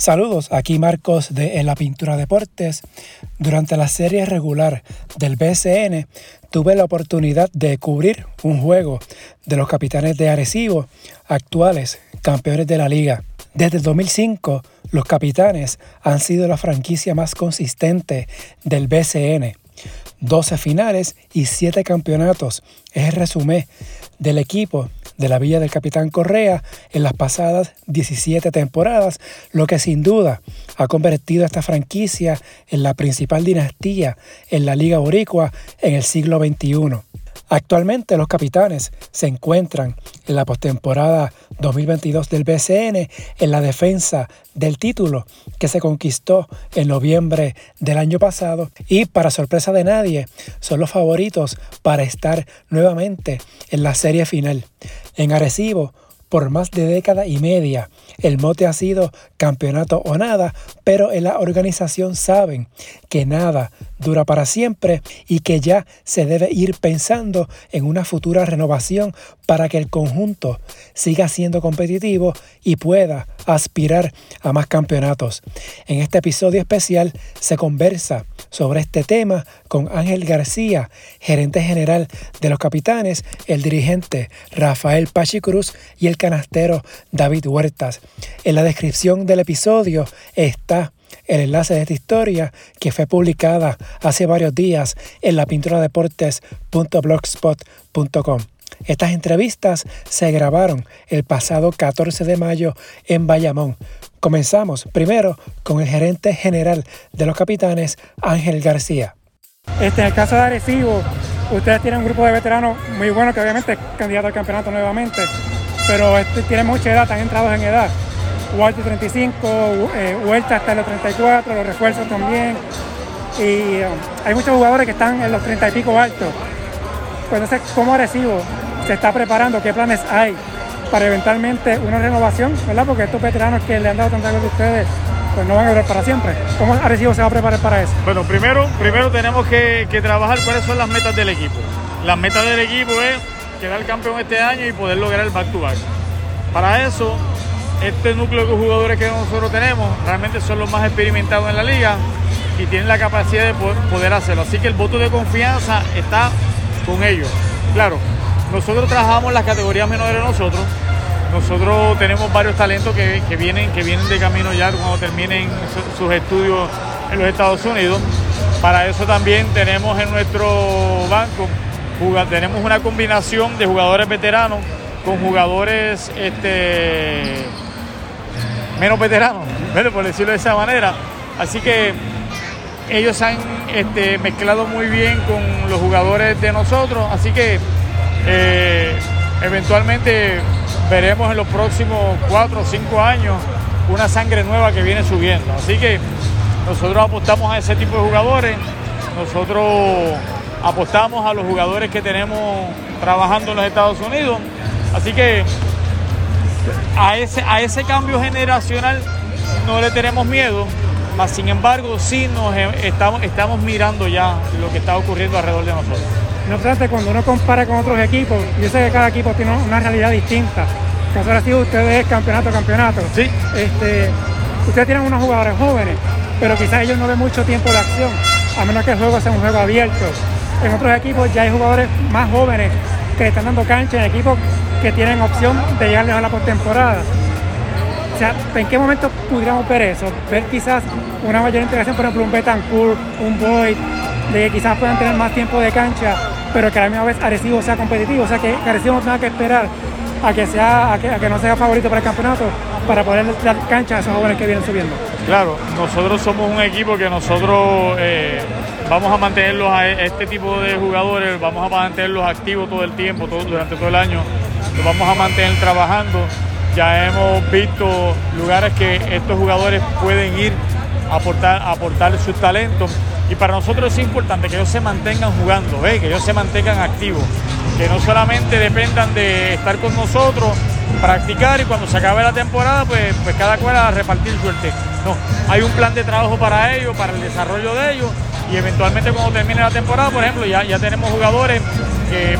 Saludos, aquí Marcos de En la Pintura Deportes. Durante la serie regular del BCN tuve la oportunidad de cubrir un juego de los capitanes de Arecibo, actuales campeones de la liga. Desde el 2005, los capitanes han sido la franquicia más consistente del BCN. 12 finales y 7 campeonatos es el resumen del equipo de la Villa del Capitán Correa en las pasadas 17 temporadas, lo que sin duda ha convertido a esta franquicia en la principal dinastía en la Liga Boricua en el siglo XXI. Actualmente los capitanes se encuentran en la postemporada 2022 del BCN en la defensa del título que se conquistó en noviembre del año pasado y para sorpresa de nadie son los favoritos para estar nuevamente en la serie final. En Arecibo por más de década y media. El mote ha sido campeonato o nada, pero en la organización saben que nada dura para siempre y que ya se debe ir pensando en una futura renovación para que el conjunto siga siendo competitivo y pueda aspirar a más campeonatos. En este episodio especial se conversa sobre este tema con Ángel García, gerente general de los capitanes, el dirigente Rafael Pachi Cruz y el canastero David Huertas. En la descripción del episodio está el enlace de esta historia que fue publicada hace varios días en la. Estas entrevistas se grabaron el pasado 14 de mayo en Bayamón. Comenzamos primero con el gerente general de los capitanes, Ángel García. Este, en el caso de Arecibo, ustedes tienen un grupo de veteranos muy bueno que obviamente es candidato al campeonato nuevamente, pero este, tienen mucha edad, están entrados en edad. Walter 35, eh, hasta los 34, los refuerzos también. Y um, hay muchos jugadores que están en los 30 y pico altos. Pues sé cómo Arecibo se está preparando, qué planes hay para eventualmente una renovación, ¿verdad? Porque estos veteranos que le han dado tanta cosa a ustedes, pues no van a durar para siempre. ¿Cómo Arecibo se va a preparar para eso? Bueno, primero, primero tenemos que, que trabajar cuáles son las metas del equipo. Las metas del equipo es quedar campeón este año y poder lograr el back to back. Para eso este núcleo de jugadores que nosotros tenemos realmente son los más experimentados en la liga y tienen la capacidad de poder hacerlo. Así que el voto de confianza está con ellos. Claro, nosotros trabajamos las categorías menores de nosotros. Nosotros tenemos varios talentos que, vienen, que vienen de camino ya cuando terminen sus estudios en los Estados Unidos. Para eso también tenemos en nuestro banco, tenemos una combinación de jugadores veteranos con jugadores este, menos veteranos, por decirlo de esa manera. Así que ellos han este, mezclado muy bien con los jugadores de nosotros, así que eh, eventualmente veremos en los próximos cuatro o cinco años una sangre nueva que viene subiendo. Así que nosotros apostamos a ese tipo de jugadores, nosotros apostamos a los jugadores que tenemos trabajando en los Estados Unidos. Así que a ese, a ese cambio generacional no le tenemos miedo, mas sin embargo sí nos estamos, estamos mirando ya lo que está ocurriendo alrededor de nosotros. No obstante, cuando uno compara con otros equipos, yo sé que cada equipo tiene una realidad distinta. Caso ahora sí, ustedes campeonato campeonato. Sí. Este, ustedes tienen unos jugadores jóvenes, pero quizás ellos no ven mucho tiempo de acción, a menos que el juego sea un juego abierto. En otros equipos ya hay jugadores más jóvenes que están dando cancha en equipos que tienen opción de llegarles a la postemporada. O sea, ¿en qué momento pudiéramos ver eso? Ver quizás una mayor integración, por ejemplo, un Betancourt, un Boyd, de que quizás puedan tener más tiempo de cancha, pero que a la misma vez Arecibo sea competitivo. O sea, que Arecibo no tenga que esperar a que, sea, a que, no sea favorito para el campeonato para poder dar cancha a esos jóvenes que vienen subiendo. Claro, nosotros somos un equipo que nosotros eh, vamos a mantenerlos a este tipo de jugadores, vamos a mantenerlos activos todo el tiempo, durante todo el año los vamos a mantener trabajando. Ya hemos visto lugares que estos jugadores pueden ir a aportar, aportar sus talentos. Y para nosotros es importante que ellos se mantengan jugando, que ellos se mantengan activos, que no solamente dependan de estar con nosotros, practicar y cuando se acabe la temporada, pues, pues cada cual a repartir suerte. No, hay un plan de trabajo para ellos, para el desarrollo de ellos y eventualmente cuando termine la temporada, por ejemplo, ya, ya tenemos jugadores que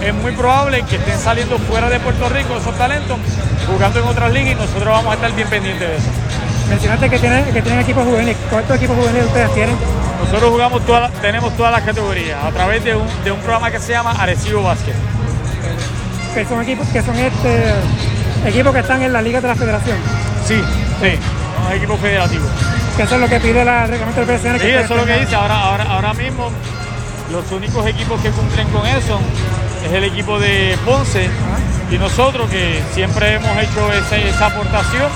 es muy probable que estén saliendo fuera de Puerto Rico esos talentos, jugando en otras ligas y nosotros vamos a estar bien pendientes de eso. Mencionaste que tienen, que tienen equipos juveniles. ¿Cuántos equipos juveniles ustedes tienen? Nosotros jugamos todas, tenemos todas las categorías a través de un, de un programa que se llama Arecibo Básquet. Que son equipos que son este equipos que están en la liga de la federación. Sí, sí, son equipos federativos. Que eso es lo que pide la reglamento del PSN. Sí, eso es lo que dice. Ahora, ahora, ahora mismo los únicos equipos que cumplen con eso es el equipo de Ponce y nosotros que siempre hemos hecho esa, aportación.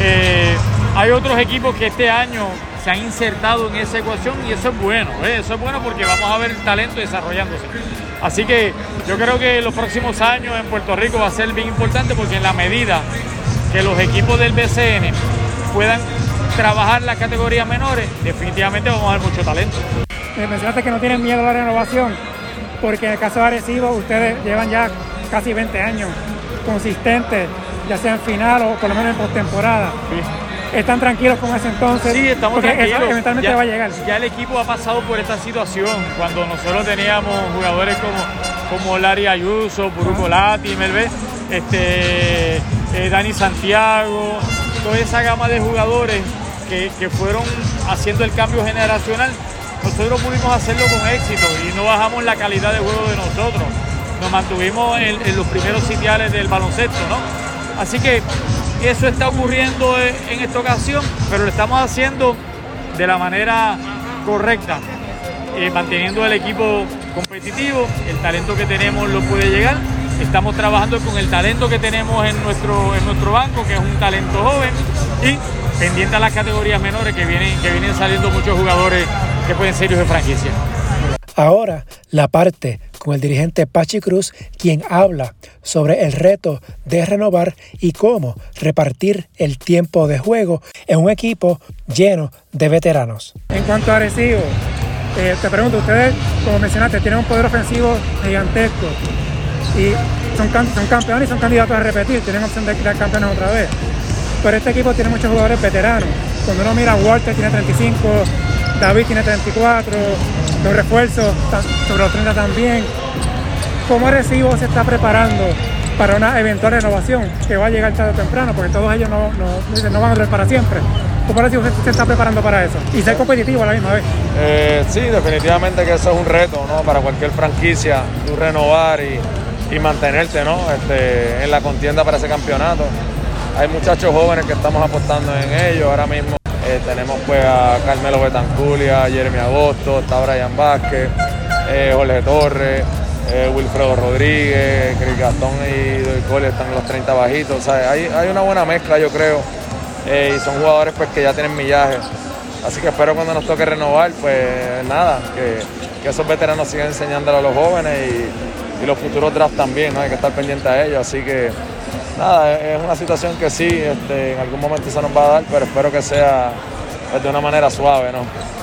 Eh, hay otros equipos que este año se han insertado en esa ecuación y eso es bueno, ¿eh? eso es bueno porque vamos a ver el talento desarrollándose. Así que yo creo que los próximos años en Puerto Rico va a ser bien importante porque en la medida que los equipos del BCN puedan trabajar las categorías menores, definitivamente vamos a ver mucho talento. Eh, mencionaste que no tienen miedo a la renovación, porque en el caso de Arecibo ustedes llevan ya casi 20 años consistentes, ya sea en final o por lo menos en postemporada. ¿Están tranquilos con ese entonces? Sí, estamos porque eso tranquilos. eventualmente ya, va a llegar. ya el equipo ha pasado por esta situación. Cuando nosotros teníamos jugadores como, como Larry Ayuso, Buruco Lati, Melvé, este, eh, Dani Santiago, toda esa gama de jugadores que, que fueron haciendo el cambio generacional, nosotros pudimos hacerlo con éxito y no bajamos la calidad de juego de nosotros. Nos mantuvimos en, los primeros sitiales del baloncesto, ¿no? Así que eso está ocurriendo en esta ocasión, pero lo estamos haciendo de la manera correcta, eh, manteniendo el equipo competitivo, el talento que tenemos lo puede llegar. Estamos trabajando con el talento que tenemos en nuestro, en nuestro banco, que es un talento joven, y pendiente a las categorías menores que vienen, que vienen saliendo muchos jugadores que pueden ser hijos de franquicia. Ahora, la parte con el dirigente Pachi Cruz, quien habla sobre el reto de renovar y cómo repartir el tiempo de juego en un equipo lleno de veteranos. En cuanto a Arecibo, eh, te pregunto, ustedes, como mencionaste, tienen un poder ofensivo gigantesco y son, cam- son campeones y son candidatos a repetir, tienen opción de quedar campeones otra vez. Pero este equipo tiene muchos jugadores veteranos. Cuando uno mira, Walter tiene 35, David tiene 34, los refuerzos sobre los 30 también. ¿Cómo Arecibo se está preparando para una eventual renovación que va a llegar tarde o temprano? Porque todos ellos no, no, no van a durar para siempre. ¿Cómo Arecibo se, se está preparando para eso? Y ser competitivo a la misma vez. Eh, sí, definitivamente que eso es un reto ¿no? para cualquier franquicia, tú renovar y, y mantenerte ¿no? este, en la contienda para ese campeonato. Hay muchachos jóvenes que estamos apostando en ellos. Ahora mismo eh, tenemos pues a Carmelo Betanculia, Jeremy Agosto, está Brian Vázquez, eh, Jorge Torres, eh, Wilfredo Rodríguez, Chris Gastón y Doy Cole están en los 30 bajitos. O sea, hay, hay una buena mezcla, yo creo. Eh, y son jugadores pues, que ya tienen millaje. Así que espero cuando nos toque renovar, pues nada, que, esos veteranos sigan enseñándole a los jóvenes y, y los futuros drafts también, ¿no? Hay que estar pendiente a ellos. Así que nada, es una situación que sí, este, en algún momento se nos va a dar, pero espero que sea pues, de una manera suave, ¿no?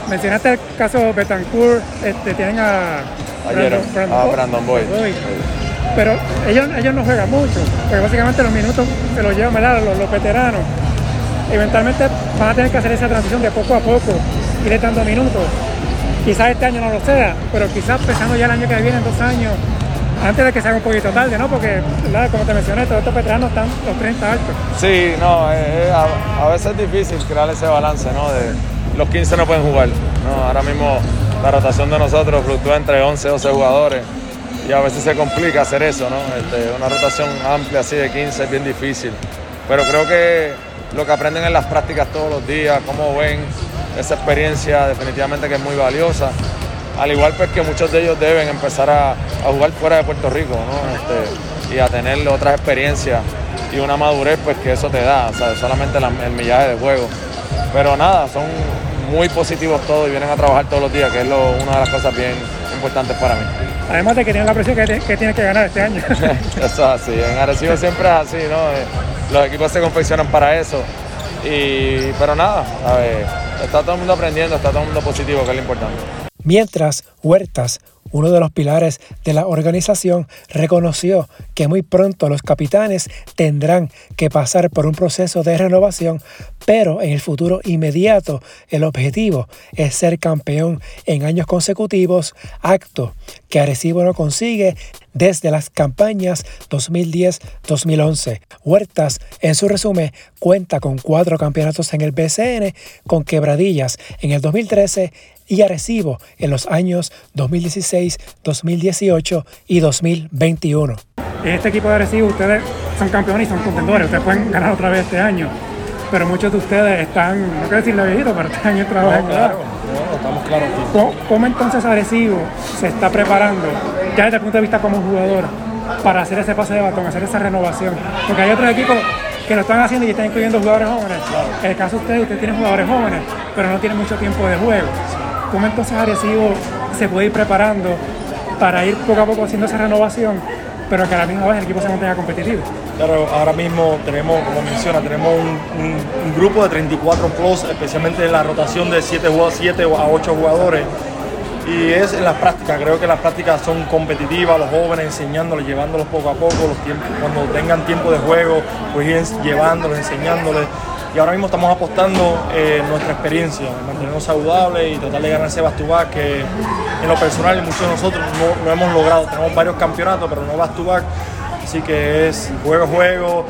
Mencionaste el caso Betancourt, este, tienen a, Ayer, a Brandon Boyd. Pero ellos, ellos no juegan mucho, porque básicamente los minutos se los llevan ¿verdad? Los, los veteranos. Eventualmente van a tener que hacer esa transición de poco a poco, irle dando minutos. Quizás este año no lo sea, pero quizás pensando ya el año que viene, en dos años, antes de que se haga un poquito tarde, ¿no? Porque, como te mencioné, todos estos veteranos están los 30 altos. Sí, no, eh, eh, a, veces es difícil crear ese balance, ¿no? Los 15 no pueden jugar, ¿no? Ahora mismo la rotación de nosotros fluctúa entre 11 y 12 jugadores y a veces se complica hacer eso, ¿no? Este, una rotación amplia así de 15 es bien difícil, pero creo que lo que aprenden en las prácticas todos los días, cómo ven esa experiencia definitivamente que es muy valiosa. Al igual pues que muchos de ellos deben empezar a, a jugar fuera de Puerto Rico, ¿no? Este, y a tener otras experiencias y una madurez pues que eso te da, o sea, solamente la- el millaje de juego. Pero nada, son muy positivos todos y vienen a trabajar todos los días, que es lo- una de las cosas bien importantes para mí. Además de que tienen la presión que, te- que tienes que ganar este año. Eso es así, en Arecibo siempre es así, ¿no? Eh, Los equipos se confeccionan para eso. Y, pero nada, a ver, está todo el mundo aprendiendo, está todo el mundo positivo, que es lo importante. Mientras Huertas, uno de los pilares de la organización, reconoció que muy pronto los capitanes tendrán que pasar por un proceso de renovación, pero en el futuro inmediato el objetivo es ser campeón en años consecutivos, acto que Arecibo no consigue desde las campañas 2010-2011. Huertas, en su resumen, cuenta con cuatro campeonatos en el BCN, con quebradillas en el 2013 y Arecibo en los años 2016, 2018 y 2021. En este equipo de Arecibo ustedes son campeones y son contendores, ustedes pueden ganar otra vez este año, pero muchos de ustedes están, no quiero decirle viejito, pero están en el trabajo. No, claro, no, estamos claros. ¿Cómo, ¿Cómo, entonces Arecibo se está preparando, ya desde el punto de vista como jugador, para hacer ese pase de batón, hacer esa renovación? Porque hay otros equipos que lo están haciendo y están incluyendo jugadores jóvenes. Claro. En el caso de ustedes, ustedes tienen jugadores jóvenes, pero no tienen mucho tiempo de juego. ¿Cómo entonces Arecibo se puede ir preparando para ir poco a poco haciendo esa renovación, pero que a la misma vez el equipo se mantenga competitivo? Claro, ahora mismo tenemos, como menciona, tenemos un, un, un grupo de 34 plus, especialmente en la rotación de 7, 7 a 8 jugadores. Y es en las prácticas, creo que las prácticas son competitivas, los jóvenes enseñándoles, llevándolos poco a poco, los tiempos, cuando tengan tiempo de juego, pues ir llevándolos, enseñándoles y ahora mismo estamos apostando eh, nuestra experiencia, en mantenernos saludables y tratar de ganar ese back que en lo personal muchos de nosotros no, no hemos logrado. Tenemos varios campeonatos, pero no back to back, así que es juego a juego,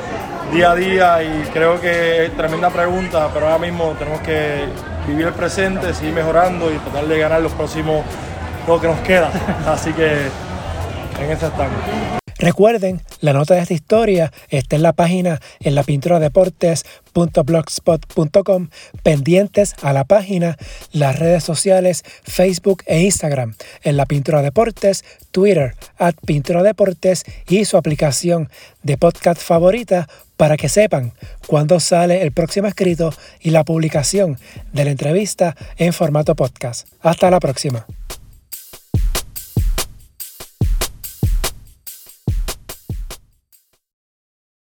día a día y creo que es tremenda pregunta, pero ahora mismo tenemos que vivir el presente, seguir mejorando y tratar de ganar los próximos, lo que nos queda. Así que en eso estamos. Recuerden, la nota de esta historia está en la página en la pintura deportes.blogspot.com, pendientes a la página, las redes sociales Facebook e Instagram, en la pintura deportes, Twitter, at pintura deportes y su aplicación de podcast favorita para que sepan cuándo sale el próximo escrito y la publicación de la entrevista en formato podcast. Hasta la próxima.